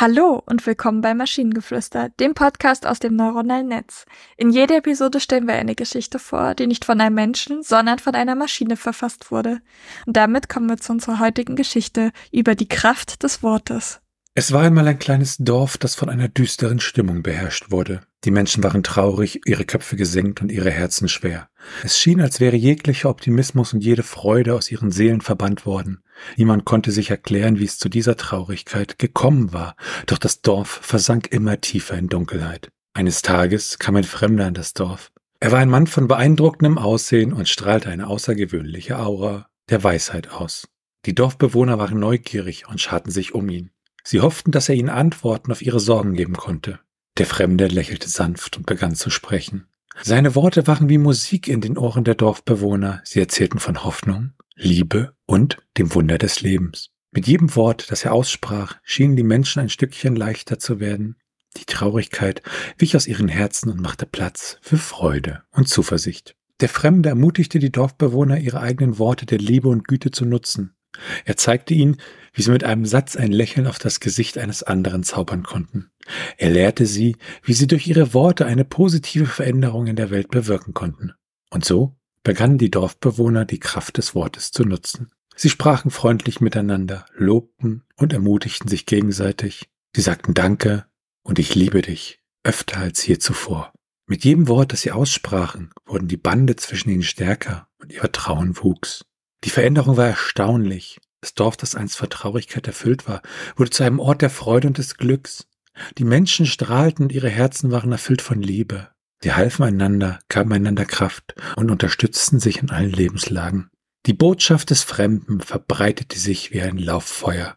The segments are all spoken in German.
Hallo und willkommen bei Maschinengeflüster, dem Podcast aus dem neuronalen Netz. In jeder Episode stellen wir eine Geschichte vor, die nicht von einem Menschen, sondern von einer Maschine verfasst wurde. Und damit kommen wir zu unserer heutigen Geschichte über die Kraft des Wortes. Es war einmal ein kleines Dorf, das von einer düsteren Stimmung beherrscht wurde. Die Menschen waren traurig, ihre Köpfe gesenkt und ihre Herzen schwer. Es schien, als wäre jeglicher Optimismus und jede Freude aus ihren Seelen verbannt worden. Niemand konnte sich erklären, wie es zu dieser Traurigkeit gekommen war, doch das Dorf versank immer tiefer in Dunkelheit. Eines Tages kam ein Fremder in das Dorf. Er war ein Mann von beeindruckendem Aussehen und strahlte eine außergewöhnliche Aura der Weisheit aus. Die Dorfbewohner waren neugierig und scharten sich um ihn. Sie hofften, dass er ihnen Antworten auf ihre Sorgen geben konnte. Der Fremde lächelte sanft und begann zu sprechen. Seine Worte waren wie Musik in den Ohren der Dorfbewohner. Sie erzählten von Hoffnung, Liebe und dem Wunder des Lebens. Mit jedem Wort, das er aussprach, schienen die Menschen ein Stückchen leichter zu werden. Die Traurigkeit wich aus ihren Herzen und machte Platz für Freude und Zuversicht. Der Fremde ermutigte die Dorfbewohner, ihre eigenen Worte der Liebe und Güte zu nutzen. Er zeigte ihnen, wie sie mit einem Satz ein Lächeln auf das Gesicht eines anderen zaubern konnten. Er lehrte sie, wie sie durch ihre Worte eine positive Veränderung in der Welt bewirken konnten. Und so begannen die Dorfbewohner die Kraft des Wortes zu nutzen. Sie sprachen freundlich miteinander, lobten und ermutigten sich gegenseitig. Sie sagten Danke und ich liebe dich öfter als je zuvor. Mit jedem Wort, das sie aussprachen, wurden die Bande zwischen ihnen stärker und ihr Vertrauen wuchs. Die Veränderung war erstaunlich. Das Dorf, das einst vor Traurigkeit erfüllt war, wurde zu einem Ort der Freude und des Glücks. Die Menschen strahlten und ihre Herzen waren erfüllt von Liebe. Sie halfen einander, gaben einander Kraft und unterstützten sich in allen Lebenslagen. Die Botschaft des Fremden verbreitete sich wie ein Lauffeuer.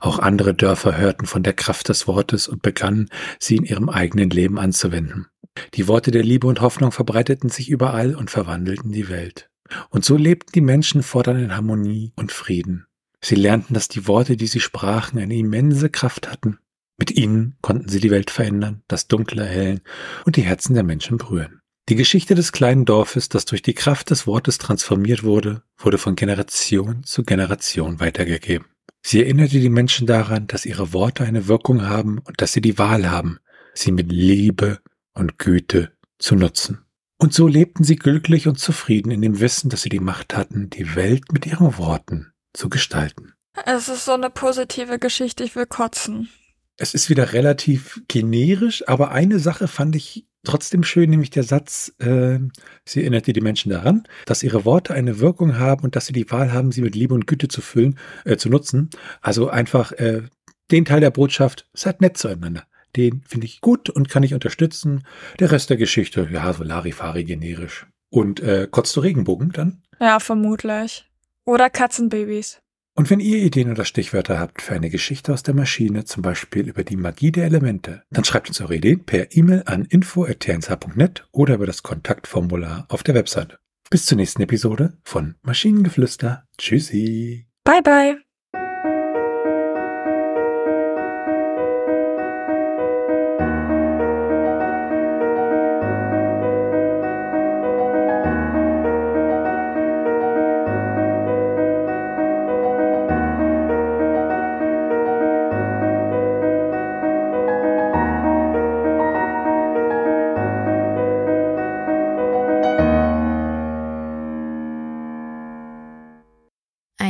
Auch andere Dörfer hörten von der Kraft des Wortes und begannen, sie in ihrem eigenen Leben anzuwenden. Die Worte der Liebe und Hoffnung verbreiteten sich überall und verwandelten die Welt. Und so lebten die Menschen fortan in Harmonie und Frieden. Sie lernten, dass die Worte, die sie sprachen, eine immense Kraft hatten. Mit ihnen konnten sie die Welt verändern, das Dunkle erhellen und die Herzen der Menschen berühren. Die Geschichte des kleinen Dorfes, das durch die Kraft des Wortes transformiert wurde, wurde von Generation zu Generation weitergegeben. Sie erinnerte die Menschen daran, dass ihre Worte eine Wirkung haben und dass sie die Wahl haben, sie mit Liebe und Güte zu nutzen. Und so lebten sie glücklich und zufrieden in dem Wissen, dass sie die Macht hatten, die Welt mit ihren Worten zu gestalten. Es ist so eine positive Geschichte, ich will kotzen. Es ist wieder relativ generisch, aber eine Sache fand ich trotzdem schön, nämlich der Satz, äh, sie erinnerte die Menschen daran, dass ihre Worte eine Wirkung haben und dass sie die Wahl haben, sie mit Liebe und Güte zu füllen, äh, zu nutzen. Also einfach äh, den Teil der Botschaft, seid nett zueinander. Den finde ich gut und kann ich unterstützen. Der Rest der Geschichte, ja, so Larifari generisch. Und äh, kotzt du Regenbogen dann? Ja, vermutlich. Oder Katzenbabys. Und wenn ihr Ideen oder Stichwörter habt für eine Geschichte aus der Maschine, zum Beispiel über die Magie der Elemente, dann schreibt uns eure Ideen per E-Mail an info.tnsh.net oder über das Kontaktformular auf der Webseite. Bis zur nächsten Episode von Maschinengeflüster. Tschüssi. Bye bye.